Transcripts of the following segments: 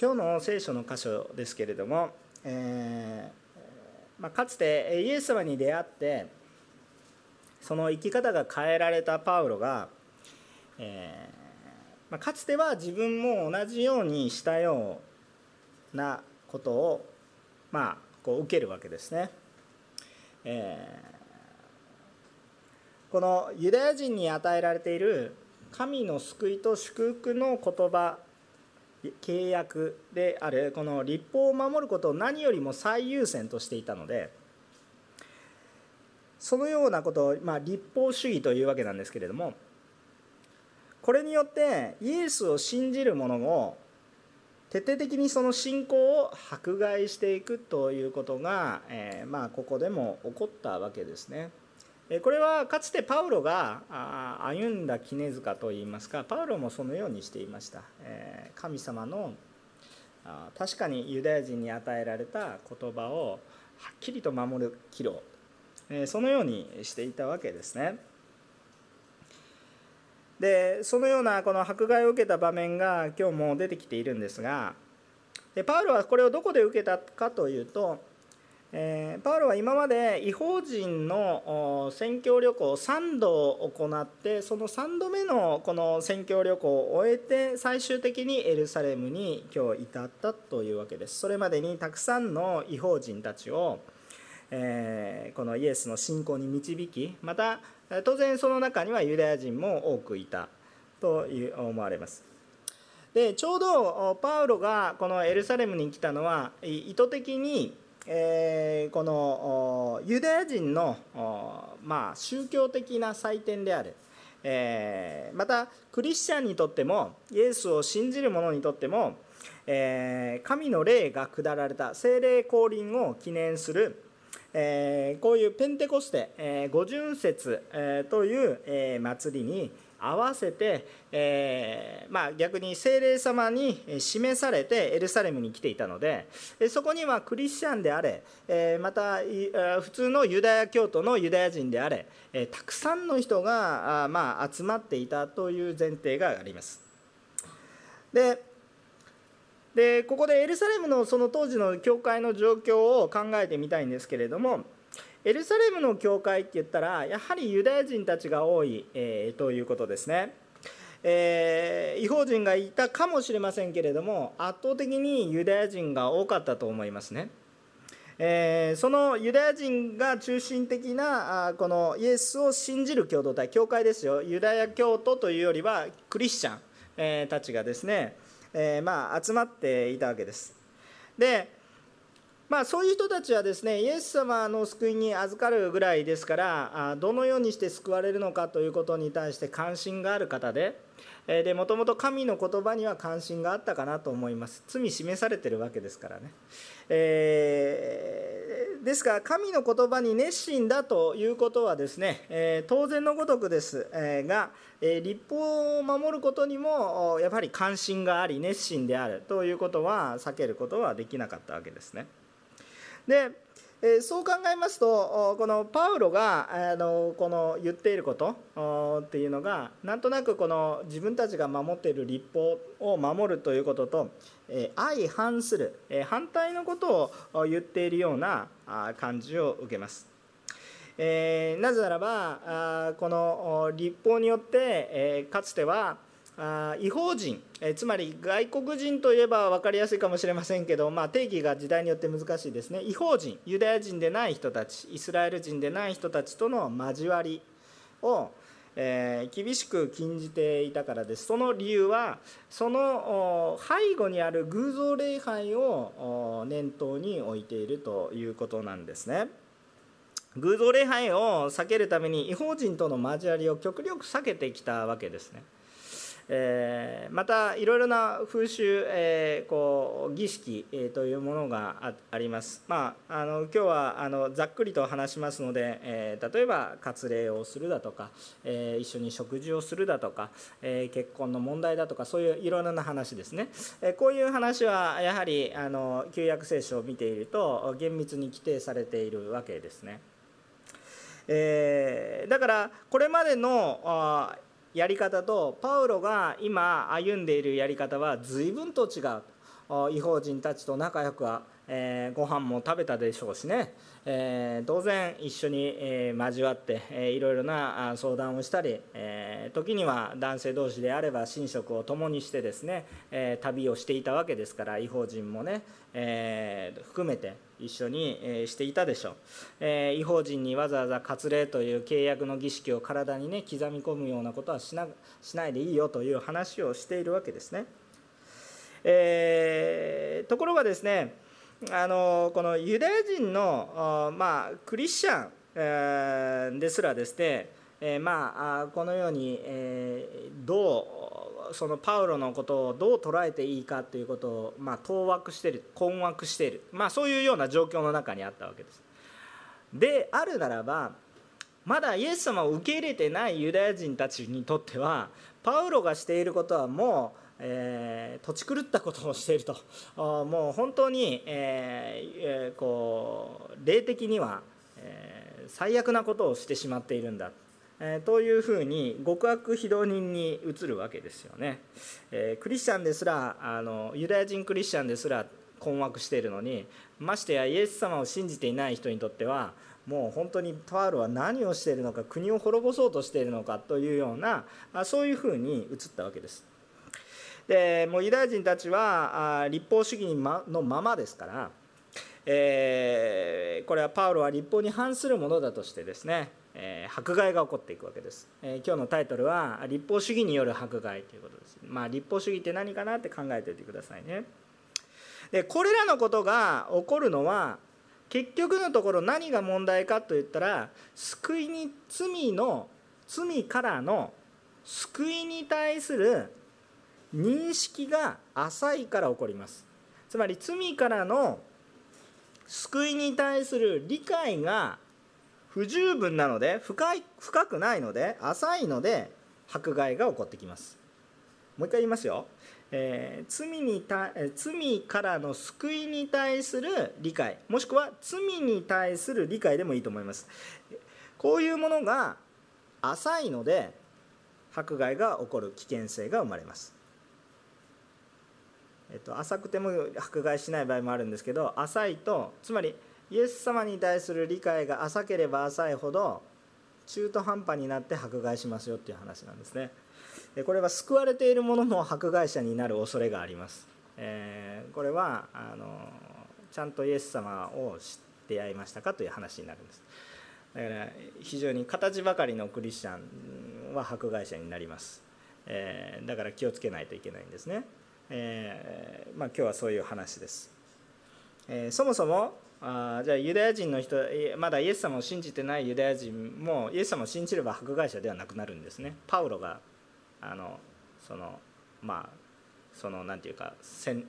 今日の聖書の箇所ですけれども、えー、まあ、かつてイエス様に出会ってその生き方が変えられたパウロが、えー、まあ、かつては自分も同じようにしたようなことを、まあ、こう受けるわけですね。えー、このユダヤ人に与えられている神の救いと祝福の言葉契約であるこの立法を守ることを何よりも最優先としていたのでそのようなことを、まあ、立法主義というわけなんですけれどもこれによってイエスを信じる者を徹底的にその信仰を迫害していくということが、えー、まあ、ここでも起こったわけですね。これはかつてパウロが歩んだ杵塚といいますかパウロもそのようにしていました。神様の確かにユダヤ人に与えられた言葉をはっきりと守る岐路そのようにしていたわけですね。でそのようなこの迫害を受けた場面が今日も出てきているんですがでパウロはこれをどこで受けたかというとえー、パウロは今まで違法人の宣教旅行を3度行ってその3度目のこの宣教旅行を終えて最終的にエルサレムに今日至ったというわけです。それまでにたくさんの違法人たちを、えー、このイエスの信仰に導きまた当然その中にはユダヤ人も多くいたと思われます。でちょうどパウロがこのエルサレムに来たのは意図的にえー、このユダヤ人の、まあ、宗教的な祭典である、えー、またクリスチャンにとってもイエスを信じる者にとっても、えー、神の霊が下られた聖霊降臨を記念するえ、こういうペンテコステ、えー、五巡節、え、という、え、祭りに合わせて、えー、まあ、逆に精霊様に示されてエルサレムに来ていたのでそこにはクリスチャンであれ、えまた普通のユダヤ教徒のユダヤ人であれ、えたくさんの人があ、まあ、集まっていたという前提があります。ででここでエルサレムのその当時の教会の状況を考えてみたいんですけれどもエルサレムの教会って言ったらやはりユダヤ人たちが多い、えー、ということですね。えー、違法人がいたかもしれませんけれども圧倒的にユダヤ人が多かったと思いますね。えー、そのユダヤ人が中心的なあこのイエスを信じる共同体教会ですよユダヤ教徒というよりはクリスチャン、えー、たちがですね、えー、まあ、集まっていたわけです。でまあ、そういう人たちはですねイエス様の救いに預かるぐらいですからどのようにして救われるのかということに対して関心がある方ででもともと神の言葉には関心があったかなと思います罪示されてるわけですからね、えー、ですから神の言葉に熱心だということはですね、え、当然のごとくです、え、が、え立法を守ることにもやっぱり関心があり熱心であるということは避けることはできなかったわけですね。でえそう考えますとこのパウロがあのこの言っていることっていうのがなんとなくこの自分たちが守っている立法を守るということと相反する反対のことを言っているような感じを受けます。えなぜならばこの立法によってえかつてはあ違法人、えつまり外国人といえば分かりやすいかもしれませんけど、まあ、定義が時代によって難しいですね。違法人。ユダヤ人でない人たち。イスラエル人でない人たちとの交わりを、えー、厳しく禁じていたからです。その理由はその背後にある偶像礼拝を念頭に置いているということなんですね。偶像礼拝を避けるために違法人との交わりを極力避けてきたわけですね。えー、またいろいろな風習、えー、こう儀式、えー、というものがあります。まあ、あの今日はあのざっくりと話しますので、えー、例えば割礼をするだとか、えー、一緒に食事をするだとか、えー、結婚の問題だとかそういういろいろな話ですね、えー、こういう話はやはりあの旧約聖書を見ていると厳密に規定されているわけですね。えー、だからこれまでのあやり方とパウロが今歩んでいるやり方は随分と違う。違法人たちと仲良くは、えー、ご飯も食べたでしょうしね、えー、当然一緒に、えー、交わって、えー、いろいろな相談をしたり、えー、時には男性同士であれば寝食を共にしてですね、えー、旅をしていたわけですから違法人もね、えー、含めて。一緒に、え、していたでしょう、えー、違法人にわざわざ割礼という契約の儀式を体にね刻み込むようなことはしなしないでいいよという話をしているわけですね。えー、ところがですねあのこのユダヤ人の、まあ、クリスチャン、え、ですらですね、え、まあこのように、えー、どうそのパウロのことをどう捉えていいかということを、まあ、当惑してる困惑している、まあ、そういうような状況の中にあったわけです。であるならばまだイエス様を受け入れてないユダヤ人たちにとってはパウロがしていることはもうえー、土地狂ったことをしていると。もう本当に、えー、こう霊的には、えー、最悪なことをしてしまっているんだ、えー、というふうに極悪非道人に移るわけですよね、えー、クリスチャンですらあのユダヤ人クリスチャンですら困惑しているのにましてやイエス様を信じていない人にとってはもう本当にパウロは何をしているのか国を滅ぼそうとしているのかというようなそういうふうに移ったわけです。でもうユダヤ人たちはあ立法主義のままですから、えー、これはパウロは立法に反するものだとしてですね、えー、迫害が起こっていくわけです、えー、今日のタイトルは立法主義による迫害ということです。まあ立法主義って何かなって考えておいてくださいね。でこれらのことが起こるのは結局のところ何が問題かといったら救いに罪の罪からの救いに対する認識が浅いから起こります。つまり罪からの救いに対する理解が不十分なので深い深くないので浅いので迫害が起こってきます。もう一回言いますよ、えー、罪にた罪からの救いに対する理解もしくは罪に対する理解でもいいと思います。こういうものが浅いので迫害が起こる危険性が生まれます。えっと、浅くても迫害しない場合もあるんですけど浅いとつまりイエス様に対する理解が浅ければ浅いほど中途半端になって迫害しますよっていう話なんですね。これは救われている者も迫害者になる恐れがあります、えー、これはあのちゃんとイエス様を知って会いましたかという話になるんです。だから非常に形ばかりのクリスチャンは迫害者になります、えー、だから気をつけないといけないんですね。えー、まあ、今日はそういう話です、え、そもそもあじゃあユダヤ人の人まだイエス様を信じてないユダヤ人もイエス様を信じれば迫害者ではなくなるんですね。パウロがあのそのまあそのなんていうか洗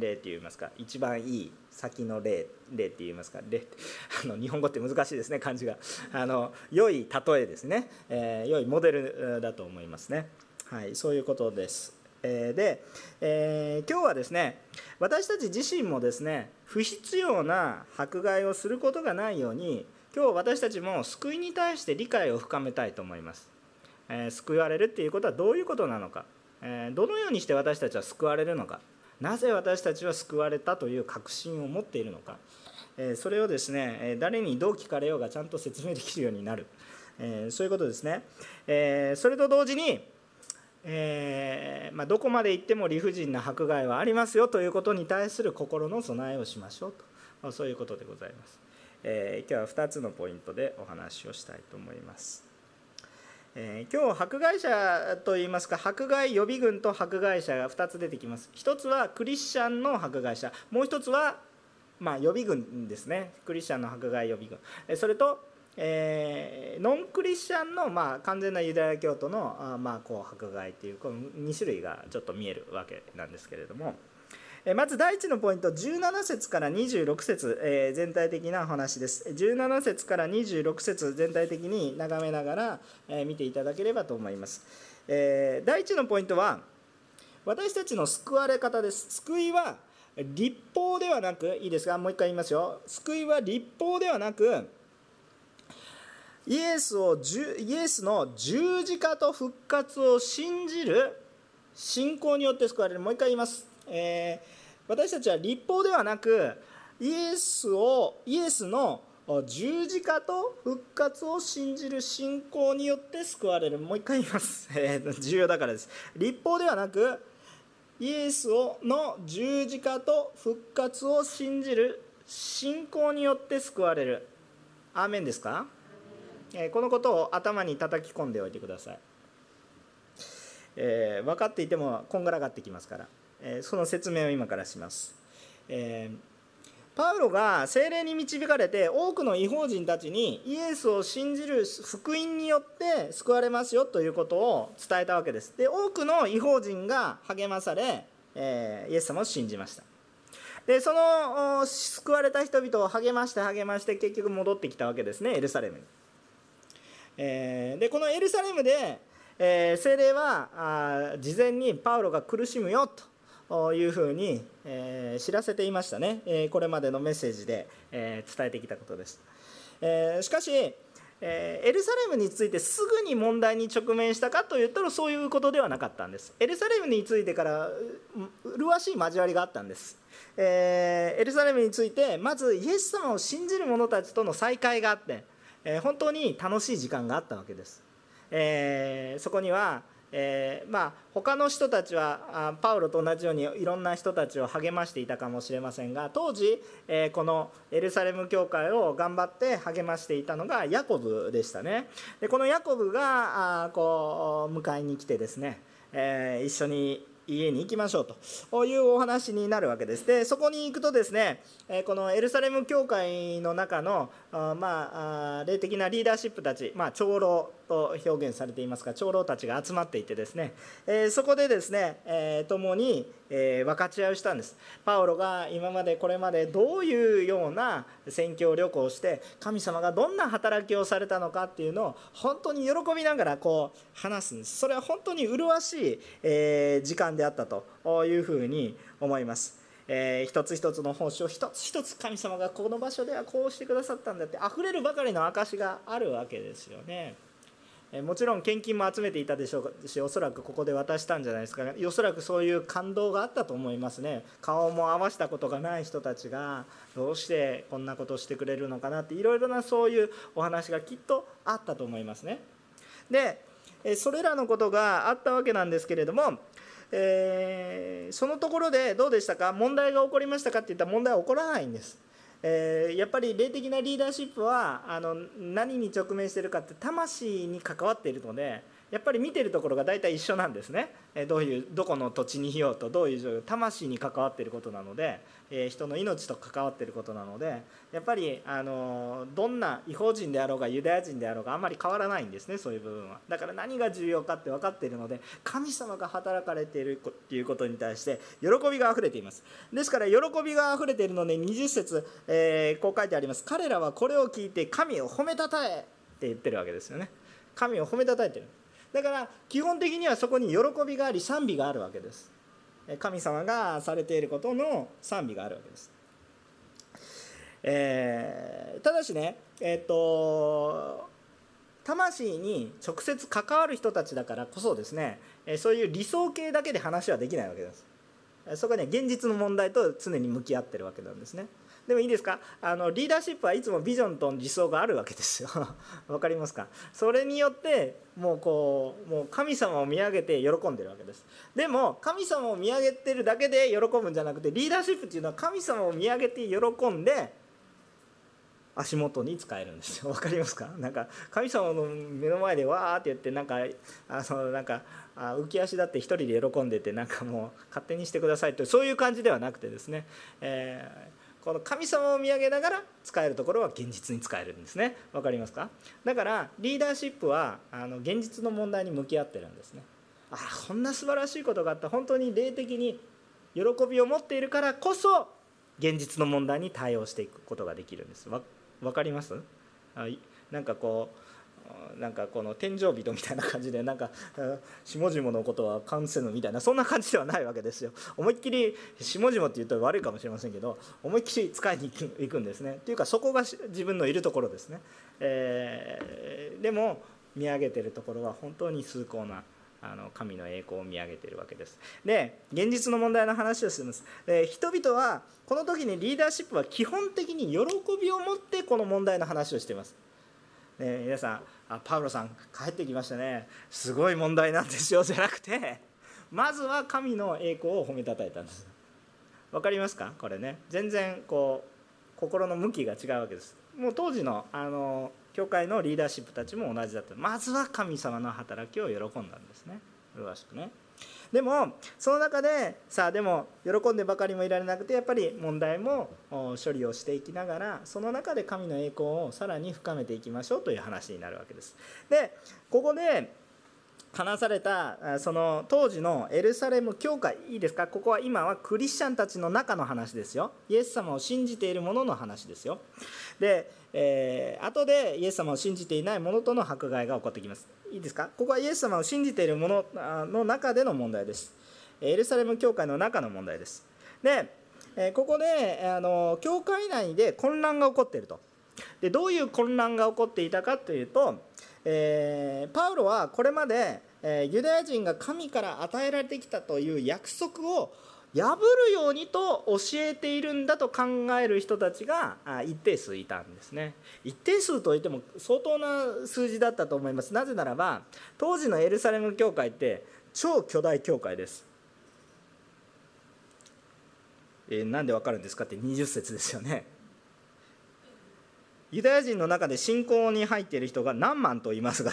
礼っていいますか一番いい先の例例って言いますか例 あの日本語って難しいですね漢字が。あの良い例えですね、えー、良いモデルだと思いますね。はいそういうことです。で、えー、今日はですね私たち自身もですね不必要な迫害をすることがないように今日私たちも救いに対して理解を深めたいと思います、えー、救われるっていうことはどういうことなのか、えー、どのようにして私たちは救われるのか。なぜ私たちは救われたという確信を持っているのか、えそれをですね誰にどう聞かれようがちゃんと説明できるようになる、えそういうことですね、えそれと同時にえー、まあ、どこまで行っても理不尽な迫害はありますよということに対する心の備えをしましょうと、まあ、そういうことでございます、えー、今日は2つのポイントでお話をしたいと思います、えー、今日迫害者といいますか迫害予備軍と迫害者が2つ出てきます。1つはクリスチャンの迫害者。もう1つはまあ、予備軍ですね。クリスチャンの迫害予備軍。それとえー、ノンクリスチャンの、まあ、完全なユダヤ教徒のあ、まあ、こう迫害というこの2種類がちょっと見えるわけなんですけれども、えー、まず第1のポイント17節から26節、えー、全体的なお話です。17節から26節全体的に眺めながら、え、見ていただければと思います、え、第1のポイントは私たちの救われ方です。救いは立法ではなくいいですか？もう一回言いますよ。救いは立法ではなくイエスをイエスの十字架と復活を信じる信仰によって救われる。もう一回言います、えー、私たちは立法ではなくイエスをイエスの十字架と復活を信じる信仰によって救われる。もう一回言います、えー、重要だからです。立法ではなくイエスをの十字架と復活を信じる信仰によって救われる。アーメンですか、え、このことを頭に叩き込んでおいてください、えー、分かっていてもこんがらがってきますから、えその説明を今からします、えーパウロが精霊に導かれて多くの違法人たちにイエスを信じる福音によって救われますよということを伝えたわけです。で多くの違法人が励まされ、え、イエス様を信じました。でその救われた人々を励まして励まして結局戻ってきたわけですねエルサレムに、えー、でこのエルサレムで、えー、精霊はあ事前にパウロが苦しむよというふうに、えー、知らせていましたね、えー、これまでのメッセージで、えー、伝えてきたことです、えしかし、えエルサレムについてすぐに問題に直面したかといったらそういうことではなかったんです。エルサレムについてから麗しい交わりがあったんです、えエルサレムについてまずイエス様を信じる者たちとの再会があって、え本当に楽しい時間があったわけです、えそこにはえー、まあ他の人たちはパウロと同じようにいろんな人たちを励ましていたかもしれませんが当時、えー、このエルサレム教会を頑張って励ましていたのがヤコブでしたね。でこのヤコブがあこう迎えに来てですね、えー、一緒に家に行きましょうというお話になるわけです。でそこに行くとですねこのエルサレム教会の中のまあ霊的なリーダーシップたち、まあ、長老と表現されていますが長老たちが集まっていてですね、えそこでですね、え共に、え分かち合いをしたんです。パウロが今までこれまでどういうような宣教旅行をして神様がどんな働きをされたのかっていうのを本当に喜びながらこう話すんです。それは本当に麗しい、え時間であったというふうに思います。えー、一つ一つの奉仕を一つ一つ神様がこの場所ではこうしてくださったんだって溢れるばかりの証があるわけですよね。もちろん献金も集めていたでしょうしおそらくここで渡したんじゃないですか。おそらくそういう感動があったと思いますね。顔も合わせたことがない人たちがどうしてこんなことをしてくれるのかなっていろいろなそういうお話がきっとあったと思いますね。でそれらのことがあったわけなんですけれども、えー、そのところでどうでしたか？問題が起こりましたかっていったら問題は起こらないんです。えー、やっぱり霊的なリーダーシップはあの何に直面してるかって魂に関わっているのでやっぱり見てるところが大体一緒なんですね、どういうどこの土地にいようとどういう状況魂に関わっていることなので、え人の命と関わっていることなのでやっぱりあのどんな違法人であろうがユダヤ人であろうがあんまり変わらないんですねそういう部分は。だから何が重要かって分かっているので神様が働かれているっていうことに対して喜びがあふれています。ですから喜びがあふれているので20節、えー、こう書いてあります。彼らはこれを聞いて神を褒めたたえって言ってるわけですよね。神を褒めたたえてる。だから基本的にはそこに喜びがあり賛美があるわけです。神様がされていることの賛美があるわけです、えー、ただしねえっ、と魂に直接関わる人たちだからこそですねそういう理想形だけで話はできないわけです。そこは現実の問題と常に向き合ってるわけなんですね。でもいいですか？あのリーダーシップはいつもビジョンと理想があるわけですよ。わかりますか？それによってもうこうもう神様を見上げて喜んでるわけです。でも神様を見上げてるだけで喜ぶんじゃなくてリーダーシップっていうのは神様を見上げて喜んで足元に使えるんですよ。わかりますか？なんか神様の目の前でわーって言ってなんかあのなんかあ浮き足だって一人で喜んでてなんかもう勝手にしてくださいとそういう感じではなくてですね、えーこの神様を見上げながら使えるところは現実に使えるんですね。分かりますか？だからリーダーシップはあの現実の問題に向き合ってるんですね。あこんな素晴らしいことがあった本当に霊的に喜びを持っているからこそ現実の問題に対応していくことができるんです。分かります？なんかこうなんかこの天井人みたいな感じでなんか 下々のことは関せぬみたいなそんな感じではないわけですよ。思いっきり下々って言うと悪いかもしれませんけど思いっきり使いに行くんですね。っていうかそこが自分のいるところですね、えー、でも見上げてるところは本当に崇高なあの神の栄光を見上げているわけです。で現実の問題の話をするんです。で人々はこの時にリーダーシップは基本的に喜びを持ってこの問題の話をしています。ね、皆さんあパウロさん帰ってきましたね。すごい問題なんですよじゃなくてまずは神の栄光を褒めたたえたんです。わかりますか？これね。全然こう心の向きが違うわけです。もう当時のあの教会のリーダーシップたちも同じだった。まずは神様の働きを喜んだんですね。麗しくね。でもその中でさあでも喜んでばかりもいられなくてやっぱり問題も処理をしていきながらその中で神の栄光をさらに深めていきましょうという話になるわけです。でここで話されたその当時のエルサレム教会いいですか？ここは今はクリスチャンたちの中の話ですよ。イエス様を信じている者の話ですよ。で、えー、後でイエス様を信じていない者との迫害が起こってきます。いいですか？ここはイエス様を信じている者の中での問題です。エルサレム教会の中の問題です。でここであの教会内で混乱が起こっていると。でどういう混乱が起こっていたかというとえー、パウロはこれまで、えー、ユダヤ人が神から与えられてきたという約束を破るようにと教えているんだと考える人たちが一定数いたんですね。一定数といっても相当な数字だったと思います。なぜならば当時のエルサレム教会って超巨大教会です。えー、なんでわかるんですかって20節ですよね。ユダヤ人の中で信仰に入っている人が何万と言いますが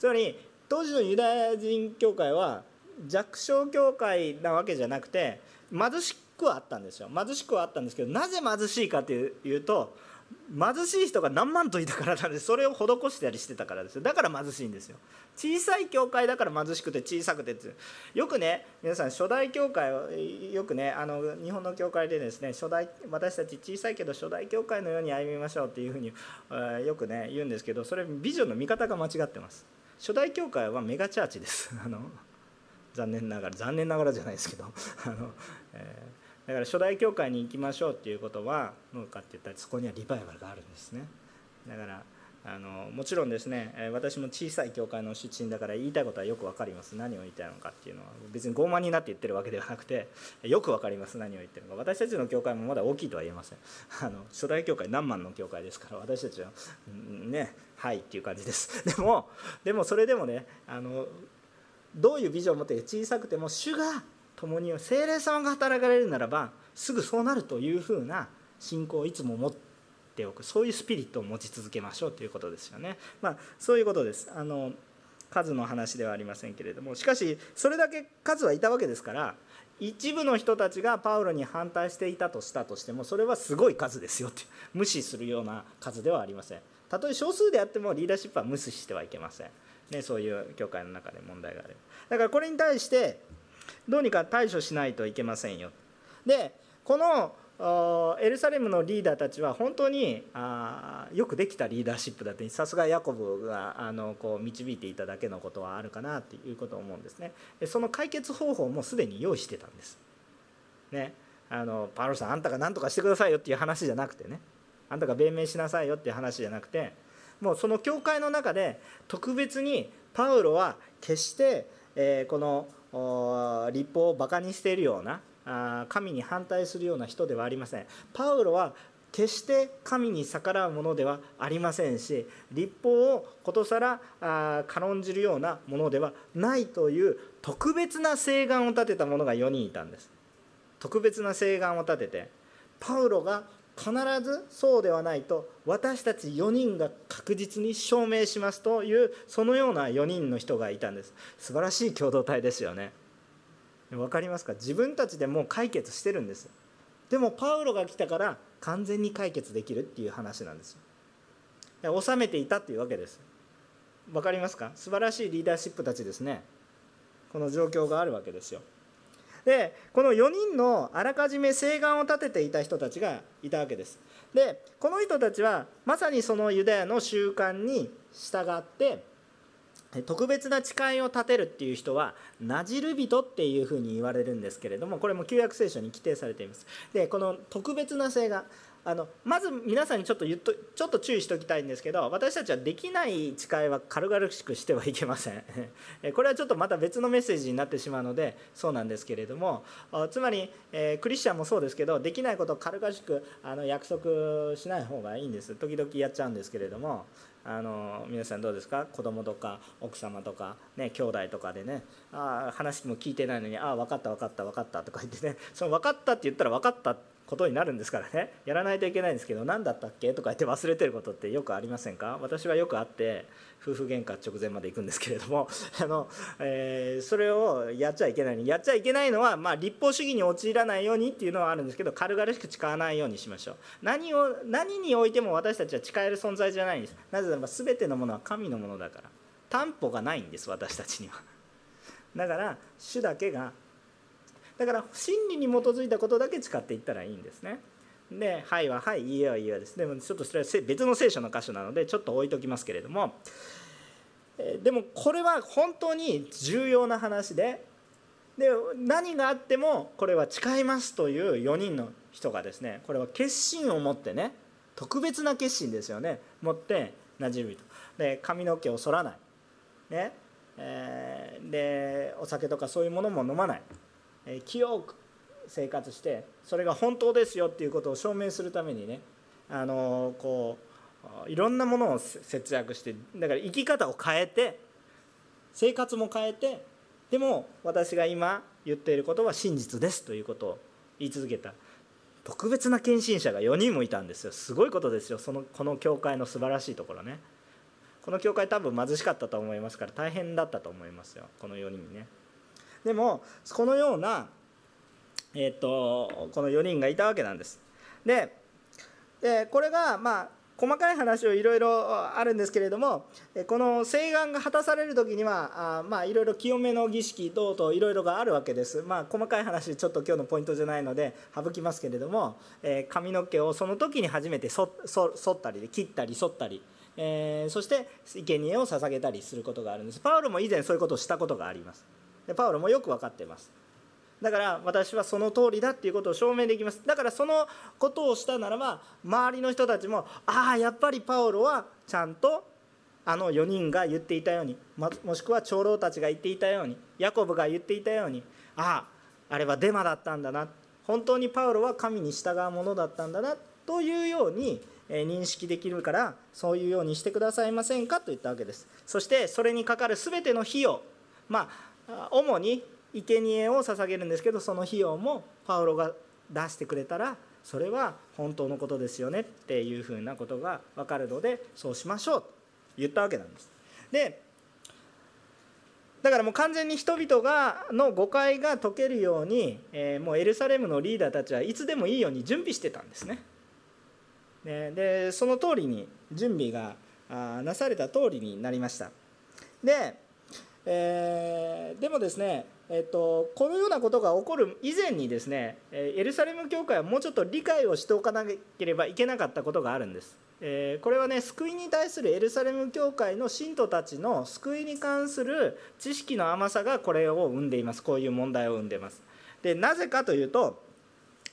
つまり当時のユダヤ人教会は弱小教会なわけじゃなくて貧しくはあったんですよ。貧しくはあったんですけどなぜ貧しいかというと貧しい人が何万といたからなんでそれを施したりしてたからですよ。だから貧しいんですよ。小さい教会だから貧しくて小さくてってよくね皆さん初代教会をよくねあの日本の教会でですね初代私たち小さいけど初代教会のように歩みましょうっていうふうによくね言うんですけどそれビジョンの見方が間違ってます。初代教会はメガチャーチです。あの残念ながら残念ながらじゃないですけど。あの、えーだから初代教会に行きましょうっていうことはどうかって言ったらそこにはリバイバルがあるんですね。だからあのもちろんですね私も小さい教会の出身だから言いたいことはよく分かります。何を言いたいのかっていうのは別に傲慢になって言ってるわけではなくてよく分かります。何を言ってるのか。私たちの教会もまだ大きいとは言えません。あの初代教会何万の教会ですから私たちはねはいっていう感じです。でもでもそれでもねあのどういうビジョンを持って小さくても主が共に精霊様が働かれるならばすぐそうなるというふうな信仰をいつも持っておく。そういうスピリットを持ち続けましょうということですよね。まあ、そういうことです。あの数の話ではありませんけれども。しかしそれだけ数はいたわけですから一部の人たちがパウロに反対していたとしたとしてもそれはすごい数ですよって無視するような数ではありません。たとえ少数であってもリーダーシップは無視してはいけません、ね、そういう教会の中で問題があるだからこれに対してどうにか対処しないといけませんよ。でこのエルサレムのリーダーたちは本当にあよくできたリーダーシップだってさすがヤコブがあのこう導いていただけのことはあるかなっていうことを思うんですね。その解決方法もすでに用意してたんです。ね。あのパウロさんあんたが何とかしてくださいよっていう話じゃなくてね。あんたが弁明しなさいよっていう話じゃなくてもうその教会の中で特別にパウロは決して、え、この立法をバカにしているようなあ神に反対するような人ではありません。パウロは決して神に逆らうものではありませんし立法をことさら軽んじるようなものではないという特別な請願を立てた者が4人いたんです。特別な請願を立ててパウロが必ずそうではないと私たち4人が確実に証明しますというそのような4人の人がいたんです。素晴らしい共同体ですよね。分かりますか？自分たちでもう解決してるんです。でもパウロが来たから完全に解決できるっていう話なんです。よ収めていたっていうわけです。分かりますか？素晴らしいリーダーシップたちですね。この状況があるわけですよ。でこの4人のあらかじめ請願を立てていた人たちがいたわけです。でこの人たちはまさにそのユダヤの習慣に従って特別な誓いを立てるっていう人はなじる人っていうふうに言われるんですけれどもこれも旧約聖書に規定されています。でこの特別な請願あのまず皆さんにちょっと言っとちょっと注意しておきたいんですけど私たちはできない誓いは軽々しくしてはいけません。これはちょっとまた別のメッセージになってしまうのでそうなんですけれどもつまり、えー、クリスチャンもそうですけどできないことを軽々しくあの約束しない方がいいんです。時々やっちゃうんですけれどもあの皆さんどうですか？子供とか奥様とかね兄弟とかでねあ話も聞いてないのに「ああ分かった分かった分かった」とか言ってねその分かったって言ったら分かったってことになるんですからね。やらないといけないんですけど何だったっけとか言って忘れてることってよくありませんか？私はよくあって夫婦喧嘩直前まで行くんですけれども あの、えー、それをやっちゃいけないのにやっちゃいけないのは、まあ、立法主義に陥らないようにっていうのはあるんですけど軽々しく誓わないようにしましょう。何を何においても私たちは誓える存在じゃないんです。なぜならば全てのものは神のものだから。担保がないんです私たちには。だから主だけがだから真理に基づいたことだけ使っていったらいいんですね。で「はい」は「はい」「いいえ」は「いいえ」です。でもちょっとそれは別の聖書の箇所なのでちょっと置いときますけれども。でもこれは本当に重要な話でで何があってもこれは誓いますという4人の人がですねこれは決心を持ってね特別な決心ですよね。持って馴染みと。で髪の毛を剃らない。ね。えー、でお酒とかそういうものも飲まない。清く生活してそれが本当ですよっていうことを証明するためにねあのこういろんなものを節約してだから生き方を変えて生活も変えてでも私が今言っていることは真実ですということを言い続けた。特別な献身者が4人もいたんですよ。すごいことですよ。そのこの教会の素晴らしいところね。この教会多分貧しかったと思いますから大変だったと思いますよ。この4人ね。でもこのような、えーと、この4人がいたわけなんです。ででこれがまあ細かい話をいろいろあるんですけれどもこの誓願が果たされる時にはまあいろいろ清めの儀式等々いろいろがあるわけです。まあ細かい話ちょっと今日のポイントじゃないので省きますけれども、えー、髪の毛をその時に初めてそそ剃ったり切ったり剃ったり、えー、そして生贄を捧げたりすることがあるんです。パウロも以前そういうことをしたことがあります。パウロもよく分かっています。だから私はその通りだっていうことを証明できます。だからそのことをしたならば周りの人たちもああやっぱりパウロはちゃんとあの4人が言っていたようにもしくは長老たちが言っていたようにヤコブが言っていたようにあああれはデマだったんだな。本当にパウロは神に従うものだったんだなというように認識できるからそういうようにしてくださいませんかと言ったわけです。そしてそれにかかる全ての費用。まあ主に生贄を捧げるんですけどその費用もパウロが出してくれたらそれは本当のことですよねっていうふうなことが分かるのでそうしましょうと言ったわけなんです。でだからもう完全に人々がの誤解が解けるように、えー、もうエルサレムのリーダーたちはいつでもいいように準備してたんですね。ででその通りに準備がなされた通りになりました。でえー、でもですね、えーと、このようなことが起こる以前にですねエルサレム教会はもうちょっと理解をしておかなければいけなかったことがあるんです。えー、これはね救いに対するエルサレム教会の信徒たちの救いに関する知識の甘さがこれを生んでいます。こういう問題を生んでいます。でなぜかというと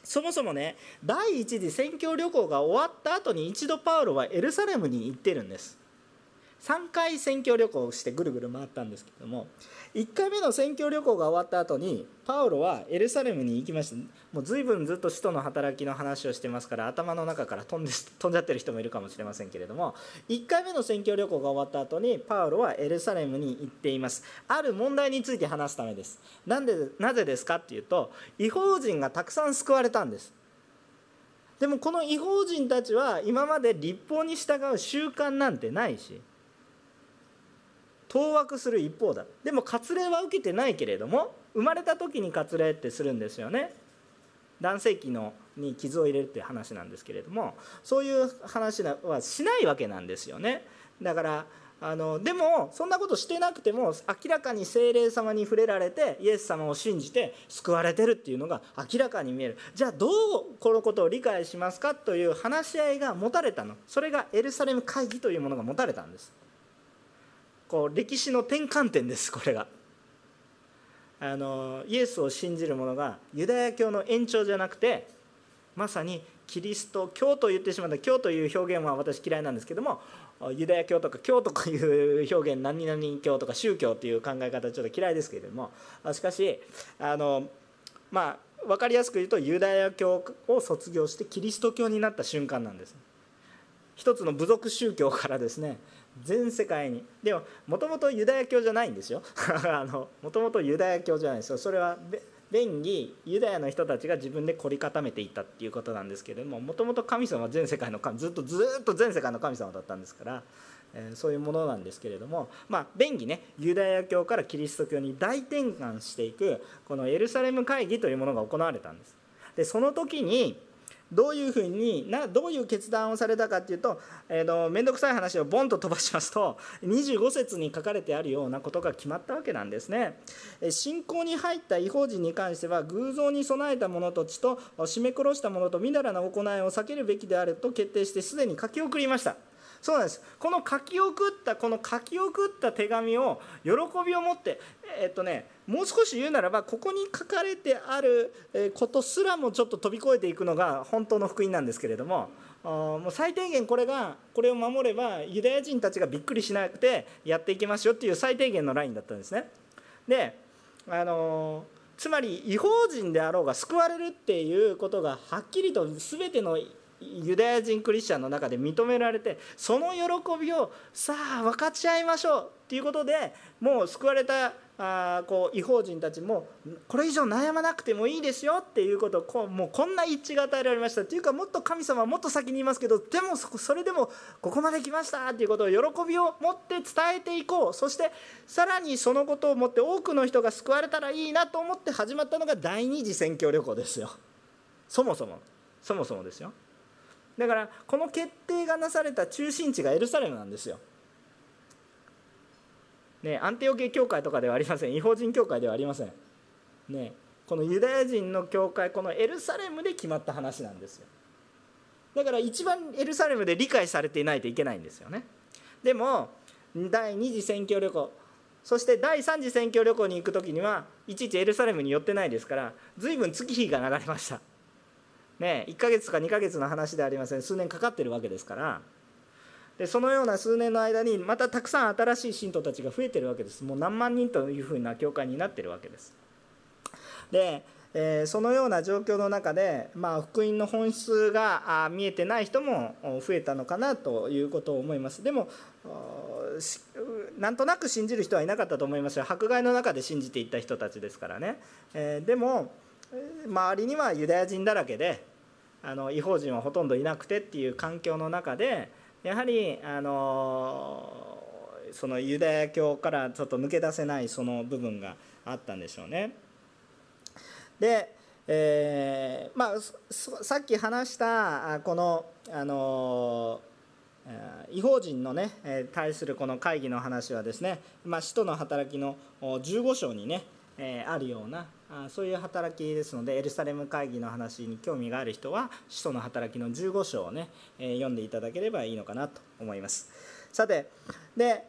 そもそもね第一次宣教旅行が終わった後に一度パウロはエルサレムに行ってるんです。3回選挙旅行をしてぐるぐる回ったんですけども1回目の選挙旅行が終わった後にパウロはエルサレムに行きました。もう随分ずっと使徒の働きの話をしてますから頭の中から飛んで 飛んじゃってる人もいるかもしれませんけれども1回目の選挙旅行が終わった後にパウロはエルサレムに行っています。ある問題について話すためです。なんでなぜですかっていうと違法人がたくさん救われたんです。でもこの違法人たちは今まで立法に従う習慣なんてないし当惑する一方だ。でも割礼は受けてないけれども生まれた時に割礼ってするんですよね。男性器のに傷を入れるっていう話なんですけれどもそういう話はしないわけなんですよね。だからあのでもそんなことしてなくても明らかに精霊様に触れられてイエス様を信じて救われてるっていうのが明らかに見える。じゃあどうこのことを理解しますかという話し合いが持たれたの。それがエルサレム会議というものが持たれたんです。こう歴史の転換点です これが。あのイエスを信じる者がユダヤ教の延長じゃなくてまさにキリスト教と言ってしまった教という表現は私嫌いなんですけどもユダヤ教とか教とかいう表現何々教とか宗教という考え方ちょっと嫌いですけれどもしかしあのまあ分かりやすく言うとユダヤ教を卒業してキリスト教になった瞬間なんです。一つの部族宗教からですね全世界に。でももともとユダヤ教じゃないんですよ。もともとユダヤ教じゃないですよ。それは便宜ユダヤの人たちが自分で凝り固めていったっていうことなんですけれどももともと神様は全世界の神ずっとずっと全世界の神様だったんですから、えー、そういうものなんですけれどもまあ便宜ね。ユダヤ教からキリスト教に大転換していくこのエルサレム会議というものが行われたんです。でその時にどういうふうになどういう決断をされたかっていうと面倒、えー、くさい話をボンと飛ばしますと25節に書かれてあるようなことが決まったわけなんですね。信仰に入った違法人に関しては偶像に備えた者と血と締め殺した者とみだらな行いを避けるべきであると決定してすでに書き送りました。そうなんです。この書き送ったこの書き送った手紙を喜びを持ってえっとねもう少し言うならばここに書かれてあることすらもちょっと飛び越えていくのが本当の福音なんですけれどももう最低限これがこれを守ればユダヤ人たちがびっくりしなくてやっていきますよっていう最低限のラインだったんですね。であのつまり違法人であろうが救われるっていうことがはっきりと全てのユダヤ人クリスチャンの中で認められてその喜びをさあ分かち合いましょうっていうことでもう救われたあこう違法人たちもこれ以上悩まなくてもいいですよっていうことをこうもうこんな一致が与えられましたっていうかもっと神様はもっと先にいますけどでもそれでもここまで来ましたっていうことを喜びを持って伝えていこう。そしてさらにそのことをもって多くの人が救われたらいいなと思って始まったのが第二次宣教旅行ですよ。そもそも。そもそもですよ。だからこの決定がなされた中心地がエルサレムなんですよ。ね、アンテオケ教会とかではありません。違法人教会ではありません、ね、このユダヤ人の教会このエルサレムで決まった話なんですよ。だから一番エルサレムで理解されていないといけないんですよね。でも第2次宣教旅行そして第3次宣教旅行に行く時にはいちいちエルサレムに寄ってないですから随分月日が流れました。ね1ヶ月か2ヶ月の話でありません。数年かかってるわけですから。でそのような数年の間にまたたくさん新しい信徒たちが増えてるわけです。もう何万人というふうな教会になってるわけです。で、えー、そのような状況の中で、まあ、福音の本質が見えてない人も増えたのかなということを思います。でもなんとなく信じる人はいなかったと思いますよ。迫害の中で信じていった人たちですからね、えー、でも周りにはユダヤ人だらけであの違法人はほとんどいなくてっていう環境の中でやはりあのそのユダヤ教からちょっと抜け出せないその部分があったんでしょうね。で、えー、まあ、さっき話したこのあの違法人のね対するこの会議の話はですね、まあ、使徒の働きの15章にねあるようなそういう働きですのでエルサレム会議の話に興味がある人は使徒の働きの15章をね読んでいただければいいのかなと思います。さてで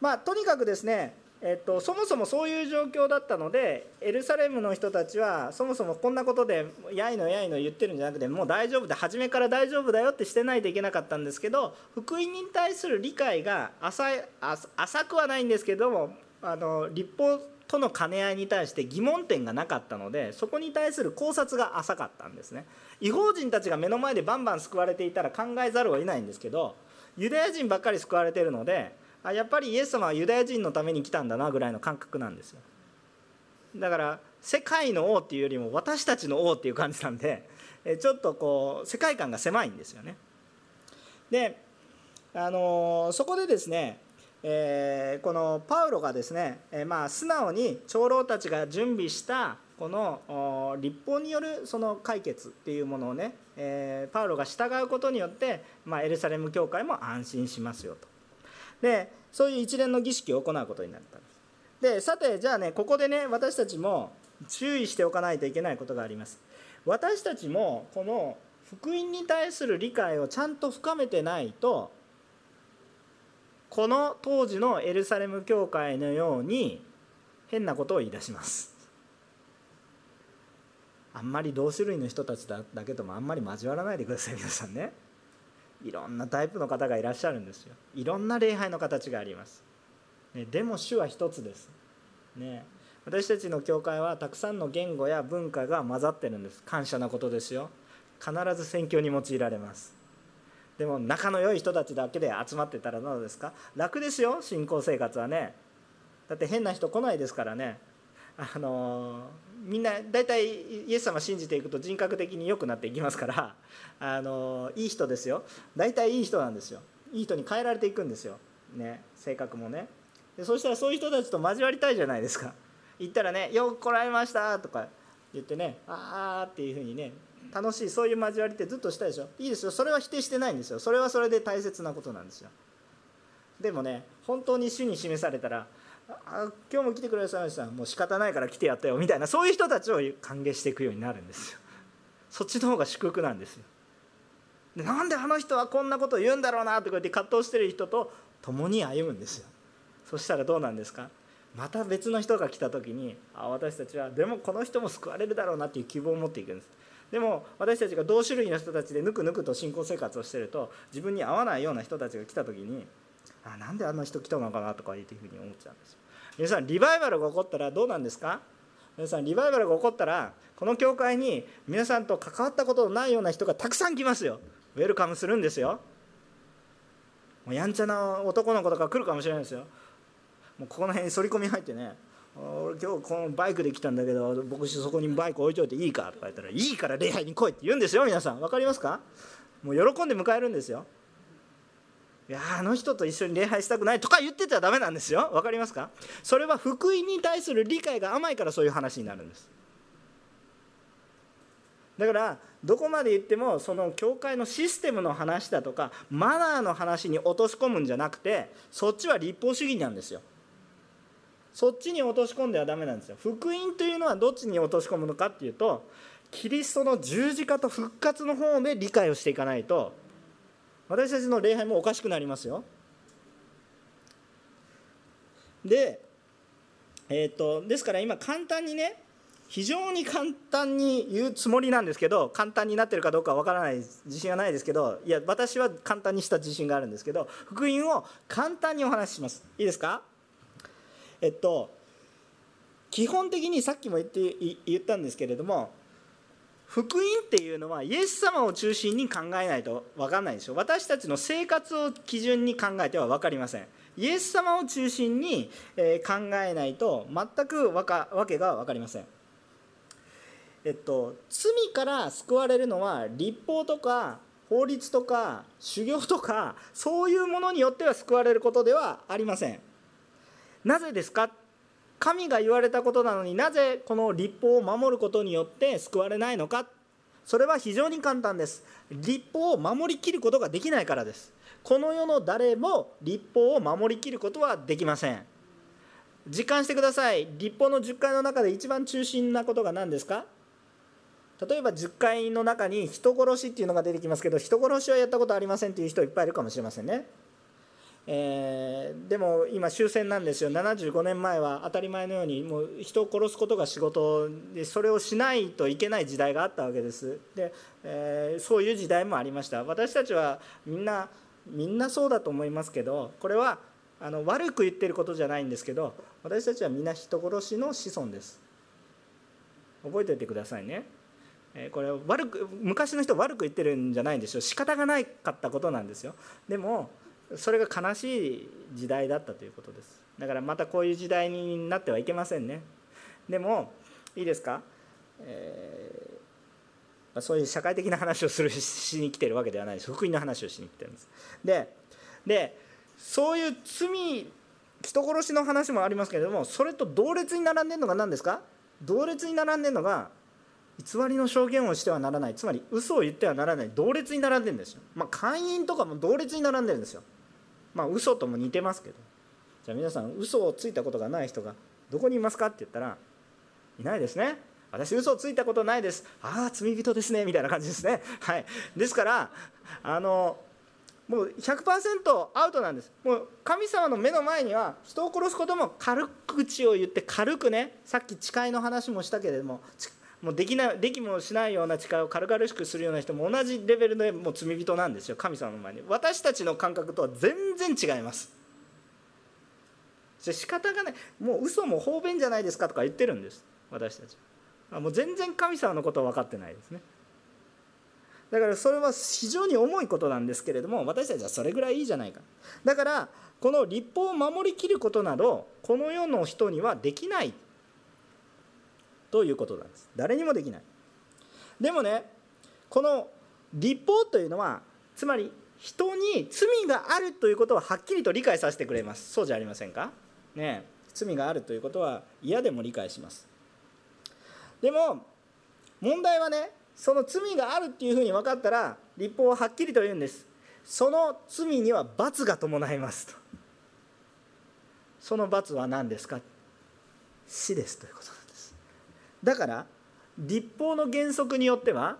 まあとにかくですねえっと、そもそもそういう状況だったのでエルサレムの人たちはそもそもこんなことでやいのやいの言ってるんじゃなくてもう大丈夫で初めから大丈夫だよってしてないといけなかったんですけど福音に対する理解が浅い浅くはないんですけどもあの立法との兼ね合いに対して疑問点がなかったのでそこに対する考察が浅かったんですね。違法人たちが目の前でバンバン救われていたら考えざるを得ないんですけどユダヤ人ばっかり救われてるのであやっぱりイエス様はユダヤ人のために来たんだなぐらいの感覚なんですよ。だから世界の王っていうよりも私たちの王っていう感じなんでちょっとこう世界観が狭いんですよね。であのそこでですねえー、このパウロがですね、えー、まあ素直に長老たちが準備したこの立法によるその解決っていうものをね、えー、パウロが従うことによって、まあ、エルサレム教会も安心しますよと。でそういう一連の儀式を行うことになったんです。でさてじゃあねここでね私たちも注意しておかないといけないことがあります。私たちもこの福音に対する理解をちゃんと深めてないとこの当時のエルサレム教会のように変なことを言い出します。あんまり同種類の人たちだけともあんまり交わらないでください皆さんね。いろんなタイプの方がいらっしゃるんですよ。いろんな礼拝の形があります、ね、でも主は一つです。ね私たちの教会はたくさんの言語や文化が混ざってるんです。感謝なことですよ。必ず宣教に用いられます。でも仲の良い人たちだけで集まってたらどうですか？楽ですよ信仰生活はね。だって変な人来ないですからね。あのみんな大体イエス様信じていくと人格的に良くなっていきますから。あのいい人ですよ。大体いい人なんですよ。いい人に変えられていくんですよ、ね、性格もね。でそしたらそういう人たちと交わりたいじゃないですか。行ったらね「よく来られました」とか言ってね「ああ」っていうふうにね楽しいそういう交わりってずっとしたでしょ？いいですよ。それは否定してないんですよ。それはそれで大切なことなんですよ。でもね本当に主に示されたらあ今日も来てくれさいました。もう仕方ないから来てやったよ。みたいなそういう人たちを歓迎していくようになるんですよ。そっちの方が祝福なんですよ。でなんであの人はこんなこと言うんだろうなってこうやって葛藤してる人と共に歩むんですよ。そしたらどうなんですか？また別の人が来た時にあ私たちはでもこの人も救われるだろうなっていう希望を持っていくんです。でも私たちが同種類の人たちでぬくぬくと信仰生活をしてると自分に合わないような人たちが来た時にあなんであの人来たのかなとかいうふうに思っちゃうんですよ。皆さんリバイバルが起こったらどうなんですか？皆さんリバイバルが起こったらこの教会に皆さんと関わったことのないような人がたくさん来ますよ。ウェルカムするんですよ。もうやんちゃな男の子とか来るかもしれないですよ。もうここの辺に反り込み入ってね俺今日このバイクで来たんだけど牧師そこにバイク置いといていいか？とか言ったらいいから礼拝に来いって言うんですよ皆さん。分かりますか？もう喜んで迎えるんですよ。いやあの人と一緒に礼拝したくない。とか言ってたらダメなんですよ。分かりますか？それは福音に対する理解が甘いからそういう話になるんです。だからどこまで言ってもその教会のシステムの話だとかマナーの話に落とし込むんじゃなくてそっちは立法主義なんですよ。そっちに落とし込んではダメなんですよ。福音というのはどっちに落とし込むのかっていうとキリストの十字架と復活の方で理解をしていかないと私たちの礼拝もおかしくなりますよ。でえーと、ですから今簡単にね非常に簡単に言うつもりなんですけど簡単になってるかどうかは分からない自信がないですけどいや私は簡単にした自信があるんですけど福音を簡単にお話しします。いいですか？えっと基本的にさっきも言って言ったんですけれども福音っていうのはイエス様を中心に考えないと分かんないでしょ？私たちの生活を基準に考えては分かりません。イエス様を中心に考えないと全くわかわけが分かりません。えっと罪から救われるのは立法とか法律とか修行とかそういうものによっては救われることではありません。なぜですか？神が言われたことなのになぜこの立法を守ることによって救われないのか？それは非常に簡単です。立法を守りきることができないからです。この世の誰も立法を守りきることはできません。実感してください。立法の10回の中で一番中心なことが何ですか？例えば10回の中に人殺しっていうのが出てきますけど人殺しはやったことありませんっていう人いっぱいいるかもしれませんね。えー、でも今終戦なんですよ。75年前は当たり前のようにもう人を殺すことが仕事でそれをしないといけない時代があったわけです。で、えー、そういう時代もありました。私たちはみんなみんなそうだと思いますけどこれはあの悪く言ってることじゃないんですけど私たちはみんな人殺しの子孫です。覚えておいてくださいね。これ悪く昔の人悪く言ってるんじゃないんですよ。仕方がないかったことなんですよ。でもそれが悲しい時代だったということです。だからまたこういう時代になってはいけませんね。でもいいですか、えー、そういう社会的な話をするしに来てるわけではないです。福音の話をしに来てるんです。ででそういう罪人殺しの話もありますけれどもそれと同列に並んでるのが何ですか？同列に並んでるのが偽りの証言をしてはならない。つまり嘘を言ってはならない。同列に並んでるんですよ。まあ会員とかも同列に並んでるんですよ。まあ嘘とも似てますけど。じゃあ皆さん嘘をついたことがない人がどこにいますかって言ったらいないですね。私嘘をついたことないです。ああ罪人ですね。みたいな感じですね。はい。ですからあのもう100%アウトなんです。もう神様の目の前には人を殺すことも軽く口を言って軽くねさっき誓いの話もしたけれどももうできないできもしないような力を軽々しくするような人も同じレベルでもう罪人なんですよ神様の前に。私たちの感覚とは全然違います。じゃ仕方がない。もう嘘も方便じゃないですかとか言ってるんです。私たち。もう全然神様のことは分かってないですね。だからそれは非常に重いことなんですけれども私たちはそれぐらいいいじゃないか。だからこの立法を守りきることなどこの世の人にはできない。ということなんです。誰にもできない。でもねこの立法というのはつまり人に罪があるということをはっきりと理解させてくれます。そうじゃありませんか？ね罪があるということは嫌でも理解します。でも問題はねその罪があるっていうふうに分かったら立法ははっきりと言うんです。その罪には罰が伴いますと。その罰は何ですか？死ですということ。だから立法の原則によっては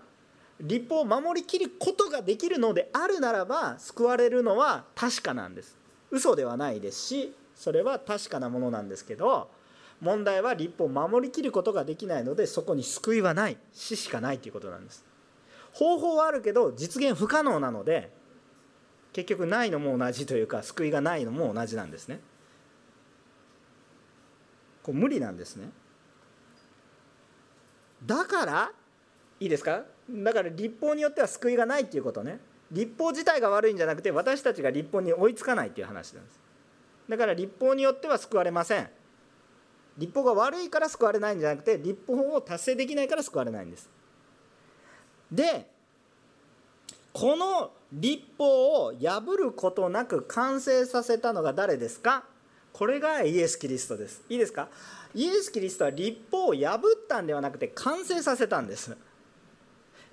立法を守りきることができるのであるならば救われるのは確かなんです。嘘ではないですしそれは確かなものなんですけど問題は立法を守りきることができないのでそこに救いはない死しかないということなんです。方法はあるけど実現不可能なので結局ないのも同じというか救いがないのも同じなんですね。これ無理なんですね。だからいいですか？だから立法によっては救いがないっていうことね。立法自体が悪いんじゃなくて私たちが立法に追いつかないっていう話なんです。だから立法によっては救われません。立法が悪いから救われないんじゃなくて立法を達成できないから救われないんです。でこの立法を破ることなく完成させたのが誰ですか？これがイエス・キリストです。いいですか？イエス・キリストは立法を破ったんではなくて完成させたんです。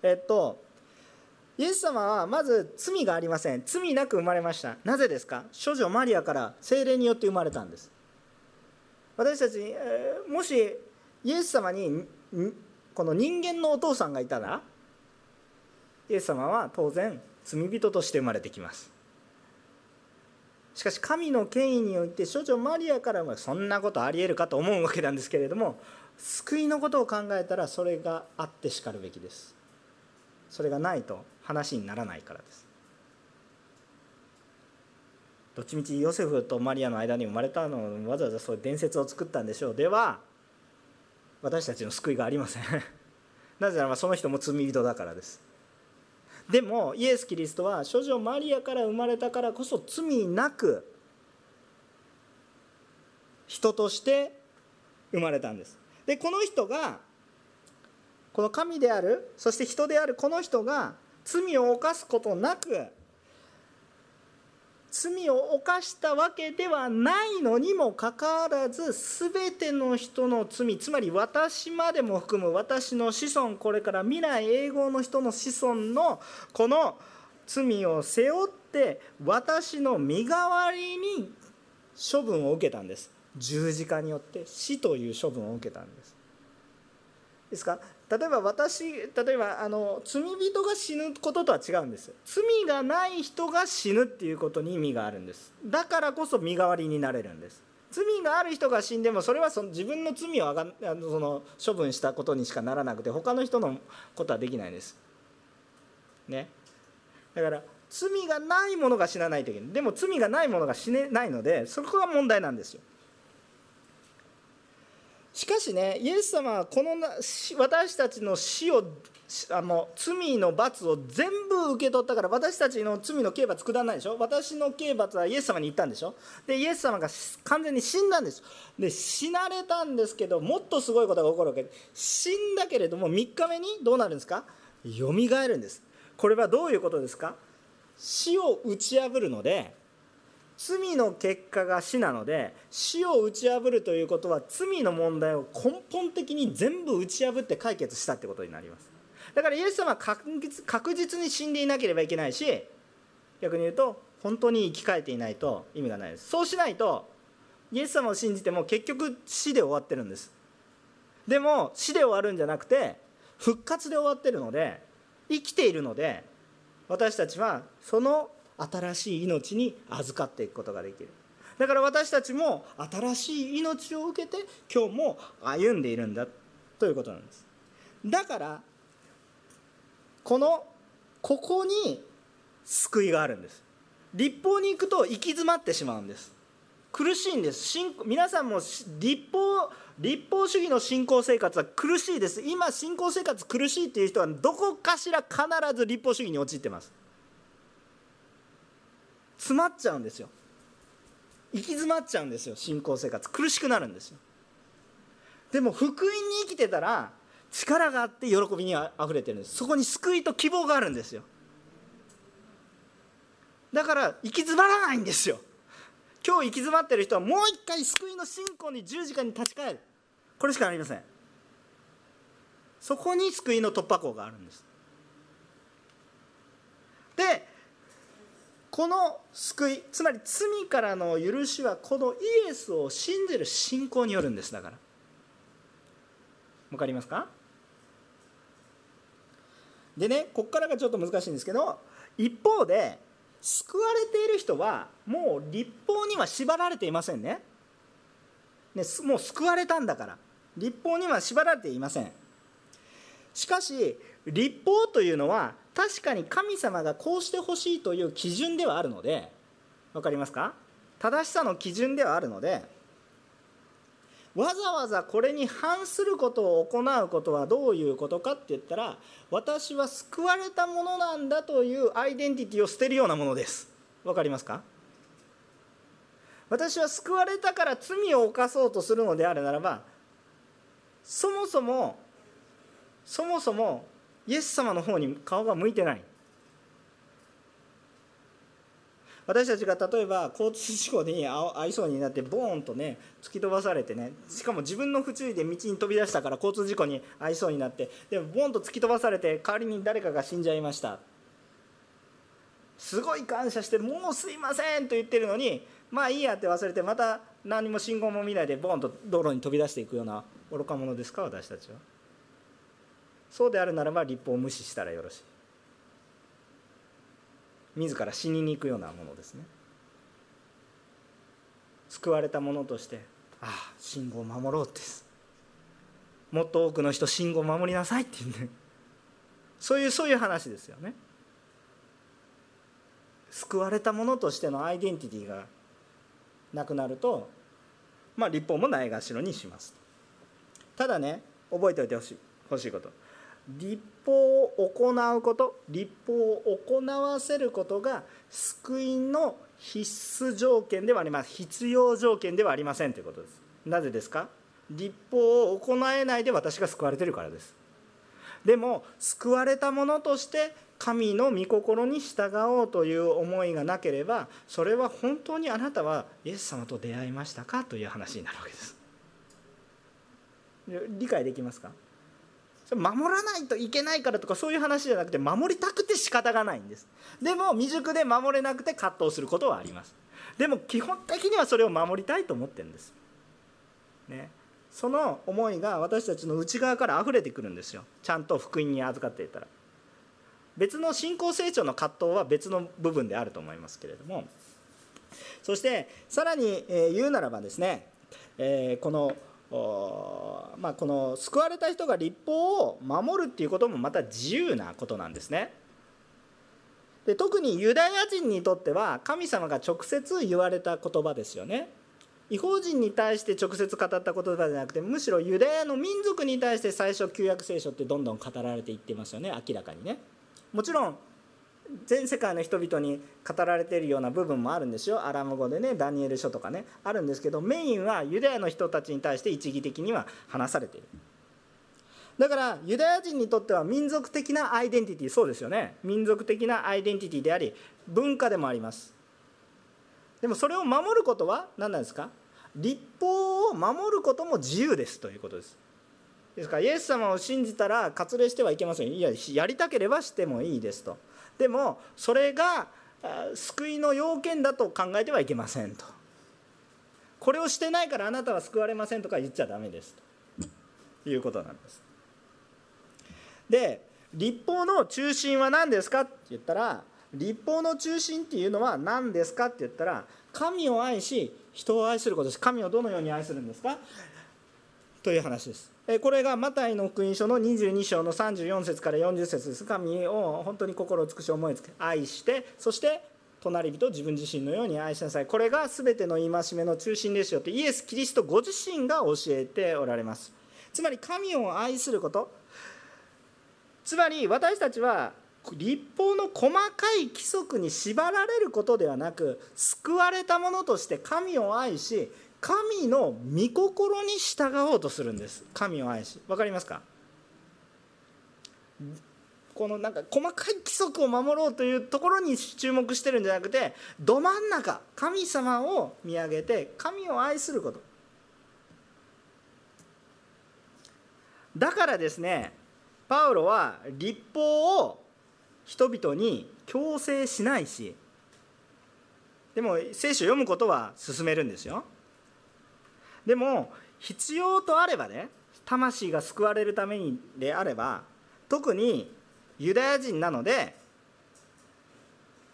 えっとイエス様はまず罪がありません。罪なく生まれました。なぜですか？処女マリアから精霊によって生まれたんです。私たち、えもしイエス様にこの人間のお父さんがいたらイエス様は当然罪人として生まれてきます。しかし神の権威において処女マリアからはそんなことありえるかと思うわけなんですけれども救いのことを考えたらそれがあってしかるべきです。それがないと話にならないからです。どっちみちヨセフとマリアの間に生まれたのをわざわざそういう伝説を作ったんでしょう。では私たちの救いがありません。なぜならばその人も罪人だからです。でもイエス・キリストは処女マリアから生まれたからこそ罪なく人として生まれたんです。でこの人がこの神であるそして人であるこの人が罪を犯すことなく罪を犯したわけではないのにもかかわらず全ての人の罪つまり私までも含む私の子孫これから未来永劫の人の子孫のこの罪を背負って私の身代わりに処分を受けたんです。十字架によって死という処分を受けたんです。ですから例えば私例えばあの罪人が死ぬこととは違うんです。罪がない人が死ぬっていうことに意味があるんです。だからこそ身代わりになれるんです。罪がある人が死んでもそれはその自分の罪をあがあのその処分したことにしかならなくて他の人のことはできないです。ね。だから罪がないものが死なないといけない。でも罪がないものが死ねないのでそこが問題なんですよ。しかしねイエス様はこの私たちの死をあの罪の罰を全部受け取ったから私たちの罪の刑罰下らないでしょ？私の刑罰はイエス様に言ったんでしょ？でイエス様が完全に死んだんです。で死なれたんですけどもっとすごいことが起こるわけ。で死んだけれども3日目にどうなるんですか？よみがえるんです。これはどういうことですか？死を打ち破るので罪の結果が死なので死を打ち破るということは罪の問題を根本的に全部打ち破って解決したってことになります。だからイエス様は確実に死んでいなければいけないし逆に言うと本当に生き返っていないと意味がないです。そうしないとイエス様を信じても結局死で終わってるんです。でも死で終わるんじゃなくて復活で終わってるので生きているので私たちはその新しい命に預かっていくことができる。だから私たちも新しい命を受けて今日も歩んでいるんだということなんです。だからこのここに救いがあるんです。立法に行くと行き詰まってしまうんです。苦しいんです。皆さんも立法立法主義の信仰生活は苦しいです。今信仰生活苦しいっていう人はどこかしら必ず立法主義に陥ってます。詰まっちゃうんですよ。行き詰まっちゃうんですよ信仰生活。苦しくなるんですよ。でも福音に生きてたら力があって喜びにあふれてるんです。そこに救いと希望があるんですよ。だから行き詰まらないんですよ。今日行き詰まってる人はもう一回救いの信仰に十字架に立ち返る。これしかありません。そこに救いの突破口があるんですでこの救いつまり罪からの許しはこのイエスを信じる信仰によるんですだから。分かりますか？でねここからがちょっと難しいんですけど一方で救われている人はもう立法には縛られていませんね。ねもう救われたんだから。立法には縛られていません。しかし立法というのは確かに神様がこうしてほしいという基準ではあるので分かりますか？正しさの基準ではあるのでわざわざこれに反することを行うことはどういうことかって言ったら私は救われたものなんだというアイデンティティを捨てるようなものです。わかりますか？私は救われたから罪を犯そうとするのであるならばそもそもそもそもイエス様の方に顔が向いてない。私たちが例えば交通事故に遭いそうになってボーンとね突き飛ばされてねしかも自分の不注意で道に飛び出したから交通事故に遭いそうになってでもボーンと突き飛ばされて代わりに誰かが死んじゃいました。すごい感謝して「もうすいません」と言ってるのにまあいいやって忘れてまた何も信号も見ないでボーンと道路に飛び出していくような愚か者ですか私たちは。そうであるならば立法を無視したらよろしい。自ら死にに行くようなものですね。救われた者としてああ信号を守ろうって。もっと多くの人信号を守りなさいって言うねそういうそういう話ですよね。救われた者としてのアイデンティティがなくなるとまあ立法もないがしろにしますただね覚えておいてほしいほしいこと。立法を行うこと立法を行わせることが救いの必須条件ではあります。必要条件ではありませんということです。なぜですか？立法を行えないで私が救われてるからです。でも救われた者として神の御心に従おうという思いがなければそれは本当にあなたはイエス様と出会いましたか？という話になるわけです。理解できますか？守らないといけないからとかそういう話じゃなくて守りたくて仕方がないんです。でも未熟で守れなくて葛藤することはあります。でも基本的にはそれを守りたいと思ってるんです、ね、その思いが私たちの内側から溢れてくるんですよ。ちゃんと福音に預かっていたら。別の信仰成長の葛藤は別の部分であると思いますけれども。そしてさらに言うならばですねこのまあ、この救われた人が立法を守るっていうこともまた自由なことなんですね。で特にユダヤ人にとっては神様が直接言われた言葉ですよね。違法人に対して直接語った言葉じゃなくてむしろユダヤの民族に対して最初旧約聖書ってどんどん語られていってますよね明らかにね。もちろん全世界の人々に語られているような部分もあるんですよ。アラム語でねダニエル書とかねあるんですけどメインはユダヤの人たちに対して一義的には話されている。だからユダヤ人にとっては民族的なアイデンティティそうですよね。民族的なアイデンティティであり文化でもあります。でもそれを守ることは何なんですか？立法を守ることも自由ですということです。ですからイエス様を信じたら割礼してはいけません。いややりたければしてもいいですと。でもそれが救いの要件だと考えてはいけませんと。これをしてないからあなたは救われませんとか言っちゃだめですと。いうことなんです。で立法の中心は何ですかって言ったら立法の中心っていうのは何ですかって言ったら神を愛し人を愛することです。神をどのように愛するんですか？という話です。これがマタイの福音書の22章の34節から40節です。神を本当に心を尽くし思いつけ愛してそして隣人自分自身のように愛しなさい。これが全ての戒めの中心ですよってイエス・キリストご自身が教えておられます。つまり神を愛すること。つまり私たちは立法の細かい規則に縛られることではなく救われたものとして神を愛し神の御心に従おうとするんです。神を愛し。分かりますか？このなんか細かい規則を守ろうというところに注目してるんじゃなくてど真ん中神様を見上げて神を愛すること。だからですねパウロは立法を人々に強制しないしでも聖書を読むことは進めるんですよ。でも必要とあればね魂が救われるためにであれば特にユダヤ人なので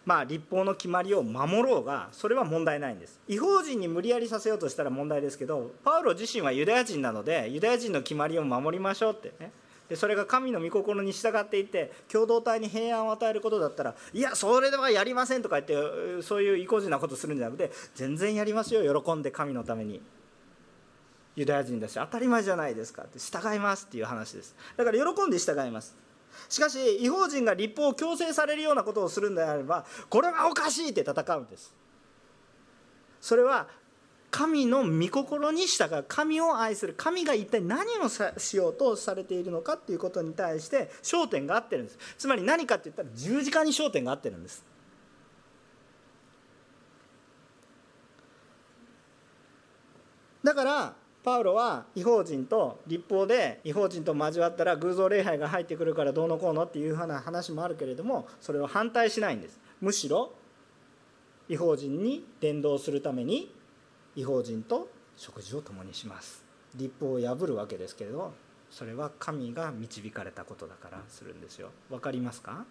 まあ立法の決まりを守ろうがそれは問題ないんです。違法人に無理やりさせようとしたら問題ですけどパウロ自身はユダヤ人なのでユダヤ人の決まりを守りましょうってね。でそれが神の御心に従っていって共同体に平安を与えることだったらいやそれではやりませんとか言ってそういう意固地なことするんじゃなくて全然やりますよ喜んで神のために。ユダヤ人だし当たり前じゃないですかって従いますっていう話です。だから喜んで従います。しかし違法人が立法を強制されるようなことをするんであればこれはおかしいって戦うんです。それは神の御心に従う。神を愛する。神が一体何をしようとされているのかっていうことに対して焦点が合ってるんです。つまり何かって言ったら十字架に焦点が合ってるんです。だからパウロは違法人と立法で違法人と交わったら偶像礼拝が入ってくる。からどうのこうのっていう話もある。けれどもそれを反対しないんですむしろ違法人に伝道する。ために違法人と食事を共にします立法を破る。わけですけれどそれは神が導かれたことだからする。んですよ分かりますか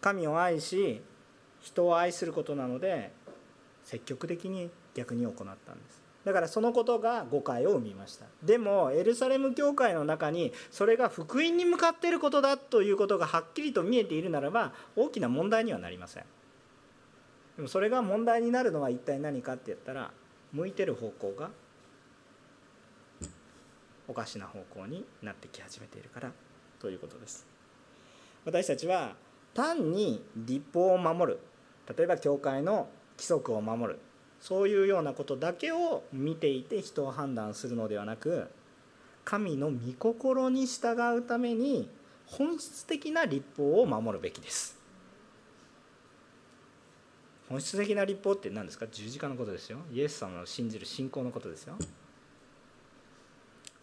神を愛し人を愛する。ことなので積極的に逆に行ったんです。だからそのことが誤解を生みました。でもエルサレム教会の中にそれが福音に向かっていることだということがはっきりと見えているならば大きな問題にはなりません。でもそれが問題になるのは一体何かって言ったら向いてる方向がおかしな方向になってき始めているからということです。私たちは単に立法を守る。例えば教会の規則を守る。そういうようなことだけを見ていて人を判断するのではなく神の御心に従うために本質的な立法を守るべきです。本質的な立法って何ですか？十字架のことですよ。イエス様の信じる信仰のことですよ。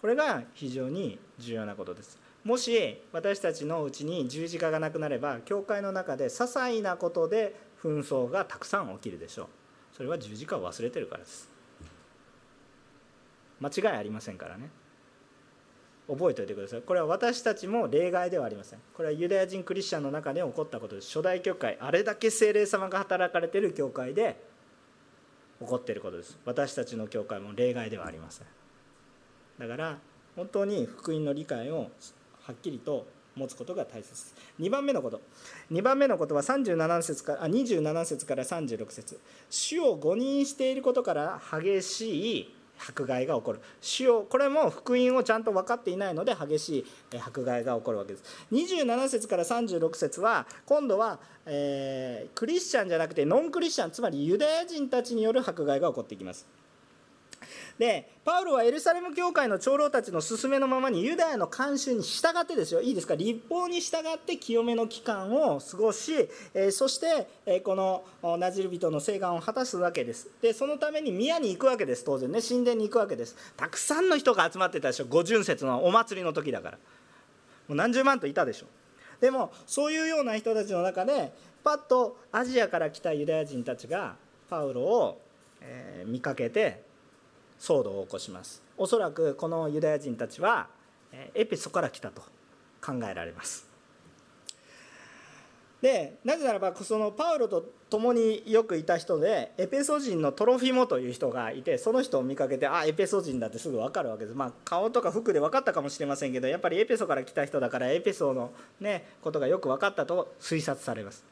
これが非常に重要なことです。もし私たちのうちに十字架がなくなれば教会の中で些細なことで紛争がたくさん起きるでしょう。それは十字架を忘れてるからです。間違いありませんからね。覚えておいてください。これは私たちも例外ではありません。これはユダヤ人クリスチャンの中で起こったことです。初代教会あれだけ精霊様が働かれてる教会で起こってることです。私たちの教会も例外ではありません。だから本当に福音の理解をはっきりと持つことが大切です。2番目のこと。2番目のことは37節からあ27節から36節。主を誤認していることから激しい迫害が起こる。主をこれも福音をちゃんと分かっていないので激しい迫害が起こるわけです。27節から36節は今度は、えー、クリスチャンじゃなくてノンクリスチャンつまりユダヤ人たちによる迫害が起こっていきます。でパウロはエルサレム教会の長老たちの勧めのままにユダヤの慣習に従ってですよ。いいですか？立法に従って清めの期間を過ごし、えそして、えこのナジル人の請願を果たすわけです。でそのために宮に行くわけです当然ね。神殿に行くわけです。たくさんの人が集まってたでしょ。五巡節のお祭りの時だから。もう何十万といたでしょ。でもそういうような人たちの中でパッとアジアから来たユダヤ人たちがパウロを、え見かけて騒動を起こしますおそらくこのユダヤ人たちはエペソから来たと考えられますでなぜならばそのパウロと共によくいた人でエペソ人のトロフィモという人がいてその人を見かけてあエペソ人だってすぐ分かるわけですまあ顔とか服で分かったかもしれませんけどやっぱりエペソから来た人だからエペソのねことがよく分かったと推察されます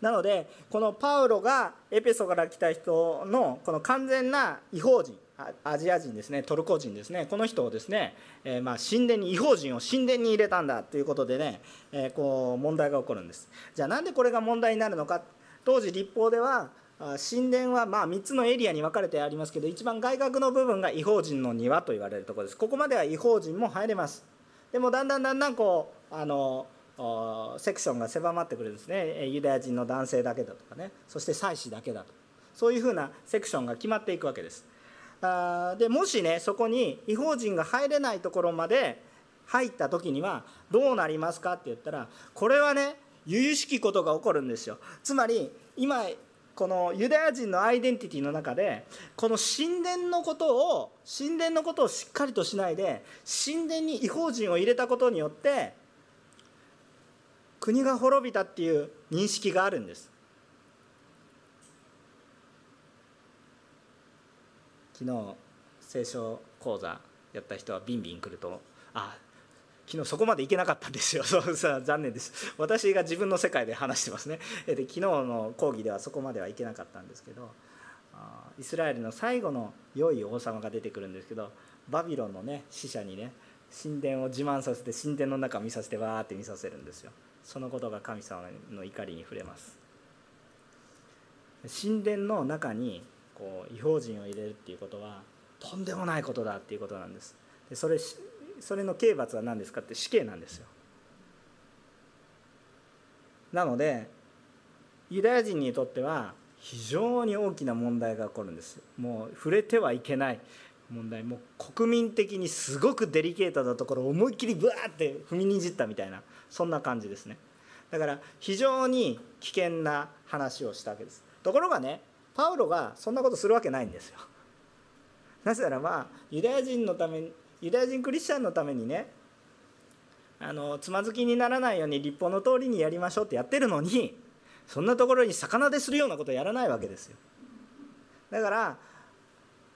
なのでこのパウロがエペソから来た人のこの完全な違法人アジア人ですねトルコ人ですねこの人をですね、えー、まあ神殿に違法人を神殿に入れたんだということでね、えー、こう問題が起こるんです。じゃあなんでこれが問題になるのか？当時立法では神殿はま3つのエリアに分かれてありますけど一番外角の部分が違法人の庭と言われるところです。ここまでは違法人も入れます。でもだんだんだんだんこうあのセクションが狭まってくるんですね。ユダヤ人の男性だけだとかね。そして祭司だけだと。そういうふうなセクションが決まっていくわけです。あでもしねそこに違法人が入れないところまで入った時にはどうなりますかって言ったらこれはね由々しきことが起こるんですよ。つまり今このユダヤ人のアイデンティティの中でこの神殿のことを神殿のことをしっかりとしないで神殿に違法人を入れたことによって国が滅びたっていう認識があるんです。昨日聖書講座やった人はビンビン来るとあ昨日そこまで行けなかったんですよ。そうさ残念です。私が自分の世界で話してますね。で昨日の講義ではそこまでは行けなかったんですけどイスラエルの最後の良い王様が出てくるんですけどバビロンのね死者にね神殿を自慢させて神殿の中見させてわーって見させるんですよ。そのことが神様の怒りに触れます。神殿の中にこう違法人を入れるっていうことはとんでもないことだっていうことなんです。でそれそれの刑罰は何ですかって死刑なんですよ。なのでユダヤ人にとっては非常に大きな問題が起こるんです。もう触れてはいけない。問題。も国民的にすごくデリケートなところを思いっきりブワーって踏みにじったみたいなそんな感じですね。だから非常に危険な話をしたわけです。ところがねパウロがそんなことするわけないんですよ。なぜならばユダヤ人のためにユダヤ人クリスチャンのためにねあのつまずきにならないように立法の通りにやりましょうってやってるのにそんなところに魚でするようなことやらないわけですよ。だから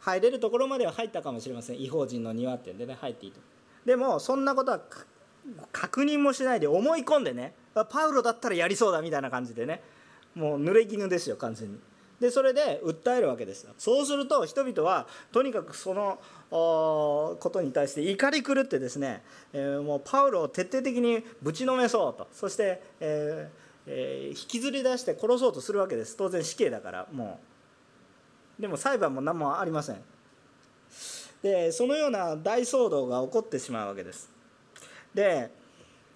入れるところまでは入ったかもしれません。違法人の庭ってんでね入っていいと。でもそんなことは確認もしないで思い込んでねパウロだったらやりそうだみたいな感じでねもう濡れ衣ですよ完全に。でそれで訴えるわけですそうすると人々はとにかくそのことに対して怒り狂ってですね、えー、もうパウロを徹底的にぶちのめそうと。そして、えーえー、引きずり出して殺そうとするわけです。当然死刑だからもう。でも裁判も何もありません。でそのような大騒動が起こってしまうわけです。で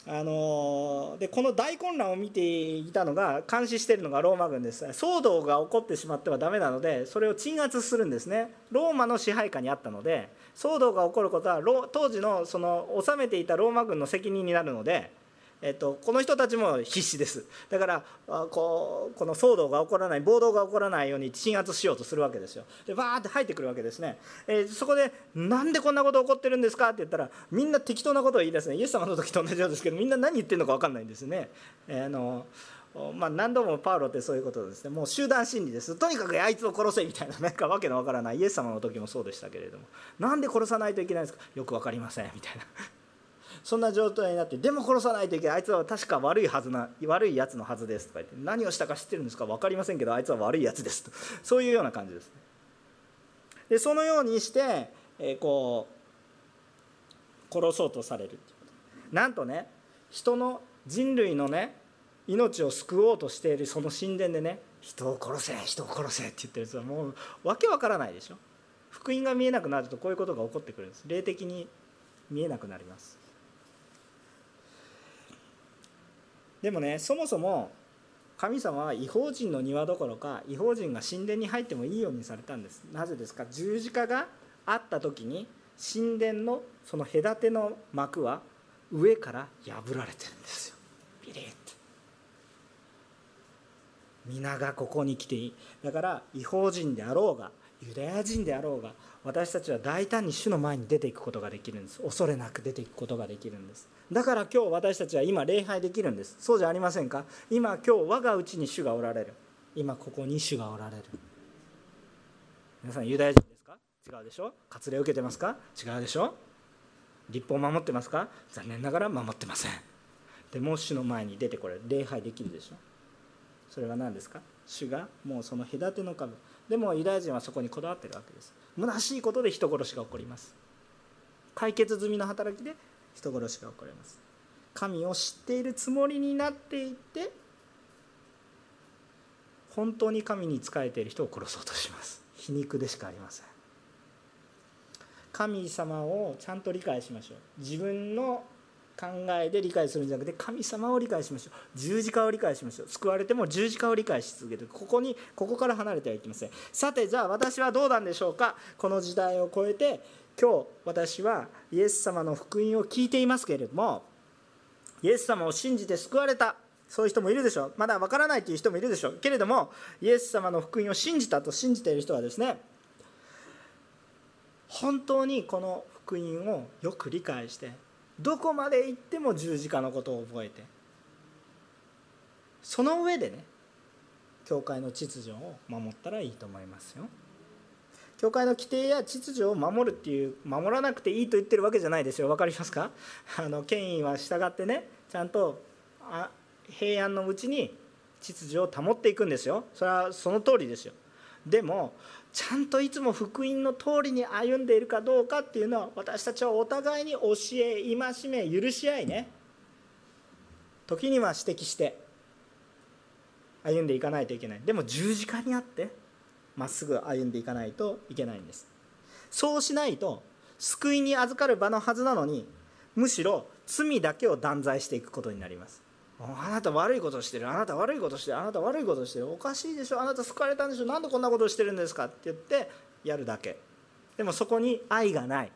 あのでこの大混乱を見ていたのが監視しているのがローマ軍です。騒動が起こってしまってはだめなのでそれを鎮圧するんですね。ローマの支配下にあったので騒動が起こることは当時のその治めていたローマ軍の責任になるのでえっと、この人たちも必死です。だからこうこの騒動が起こらない暴動が起こらないように鎮圧しようとするわけですよ。でバーって入ってくるわけですね、えー、そこで「なんでこんなこと起こってるんですか?」って言ったらみんな適当なことを言い出すね。イエス様の時と同じようですけどみんな何言ってるのか分かんないんですね、えー、あのまあ、何度もパウロってそういうことですね。もう集団心理です。とにかくあいつを殺せみたいななんかわけのわからないイエス様の時もそうでしたけれどもなんで殺さないといけないんですかよく分かりませんみたいな。そんな状態になってでも殺さないといけない。あいつは確か悪いはずな悪いやつのはずですとか言って何をしたか知ってるんですか分かりませんけどあいつは悪いやつですと。そういうような感じです。でそのようにして、えー、こう殺そうとされる。なんとね人の人類のね命を救おうとしているその神殿でね人を殺せ人を殺せって言ってるやつはもう訳わからないでしょ。福音が見えなくなるとこういうことが起こってくるんです。霊的に見えなくなります。でもねそもそも神様は違法人の庭どころか違法人が神殿に入ってもいいようにされたんです。なぜですか？十字架があった時に神殿のその隔ての幕は上から破られてるんですよ。ビリッと。皆がここに来ていい。だから違法人であろうがユダヤ人であろうが私たちは大胆に主の前に出ていくことができるんです。恐れなく出ていくことができるんです。だから今日私たちは今礼拝できるんです。そうじゃありませんか？今今日我がうちに主がおられる。今ここに主がおられる。皆さんユダヤ人ですか？違うでしょ？割礼を受けてますか？違うでしょ？立法を守ってますか？残念ながら守ってません。でも主の前に出てこれ礼拝できるでしょ？それは何ですか？主がもうその隔ての壁でもユダヤ人はそこにこだわってるわけです。虚しいことで人殺しが起こります。解決済みの働きで人殺しが起こります。神を知っているつもりになっていって本当に神に仕えている人を殺そうとします。皮肉でしかありません。神様をちゃんと理解しましょう。自分の考えで理解するんじゃなくて神様を理解しましょう。十字架を理解しましょう。救われても十字架を理解し続ける。ここにここから離れてはいけません。さてじゃあ私はどうなんでしょうか？この時代を超えて今日私はイエス様の福音を聞いていますけれどもイエス様を信じて救われたそういう人もいるでしょう。まだわからないという人もいるでしょう。けれどもイエス様の福音を信じたと信じている人はですね本当にこの福音をよく理解してどこまで行っても十字架のことを覚えてその上でね教会の秩序を守ったらいいと思いますよ。教会の規定や秩序を守るっていう守らなくていいと言ってるわけじゃないですよ。分かりますか？あの権威は従ってねちゃんとあ平安のうちに秩序を保っていくんですよ。それはその通りですよ。でもちゃんといつも福音の通りに歩んでいるかどうかっていうのは私たちはお互いに教え戒め許し合いね。時には指摘して歩んでいかないといけない。でも十字架にあってまっすぐ歩んでいかないといけないんです。そうしないと救いに預かる場のはずなのにむしろ罪だけを断罪していくことになります。あなた悪いことしてる。あなた悪いことしてる。あなた悪いことしてる。おかしいでしょ。あなた救われたんでしょ。なんでこんなことしてるんですか？って言ってやるだけ。でもそこに愛がない。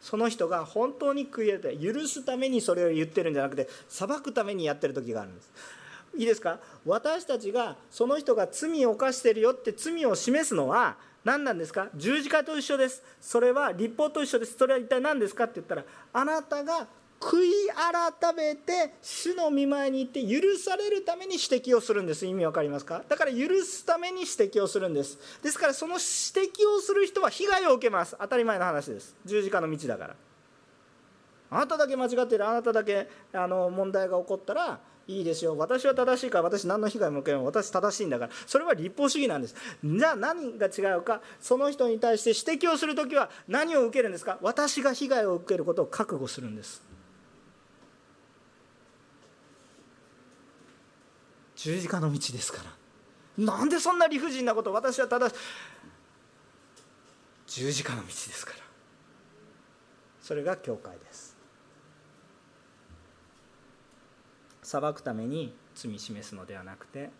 その人が本当に悔いて許すためにそれを言ってるんじゃなくて裁くためにやってる時があるんです。いいですか？私たちがその人が罪を犯してるよって罪を示すのは何なんですか？十字架と一緒です。それは立法と一緒です。それは一体何ですか？って言ったらあなたが悔い改めて主の見舞いに行って許されるために指摘をするんです。意味わかりますか？だから許すために指摘をするんです。ですからその指摘をする人は被害を受けます。当たり前の話です。十字架の道だから。あなただけ間違ってる。あなただけあの問題が起こったらいいですよ。私は正しいから私何の被害も受けない私正しいんだから。それは立法主義なんです。じゃあ何が違うか？その人に対して指摘をする時は何を受けるんですか？私が被害を受けることを覚悟するんです。十字架の道ですから。なんでそんな理不尽なこと私はただ十字架の道ですから。それが教会です。裁くために罪示すのではなくて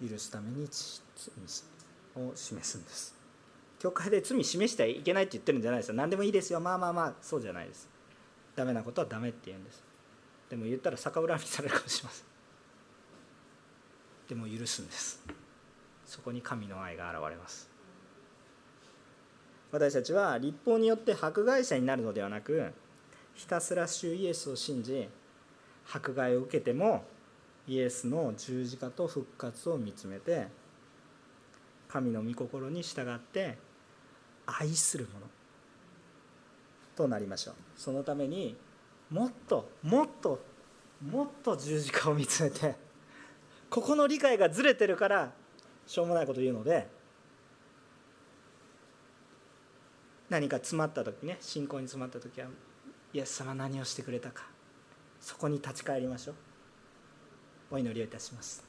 許すために罪を示すんです。教会で罪示してはいけないって言ってるんじゃないですよ。何でもいいですよ。まあまあまあそうじゃないです。ダメなことはダメって言うんです。でも言ったら逆恨みされるかもしれませんでも許すんです。そこに神の愛が現れます。私たちは立法によって迫害者になるのではなくひたすら主イエスを信じ迫害を受けてもイエスの十字架と復活を見つめて神の御心に従って愛するものとなりましょう。そのためにもっともっともっと十字架を見つめてここの理解がずれてるからしょうもないこと言うので何か詰まった時ね信仰に詰まった時はイエス様何をしてくれたかそこに立ち返りましょう。お祈りをいたします。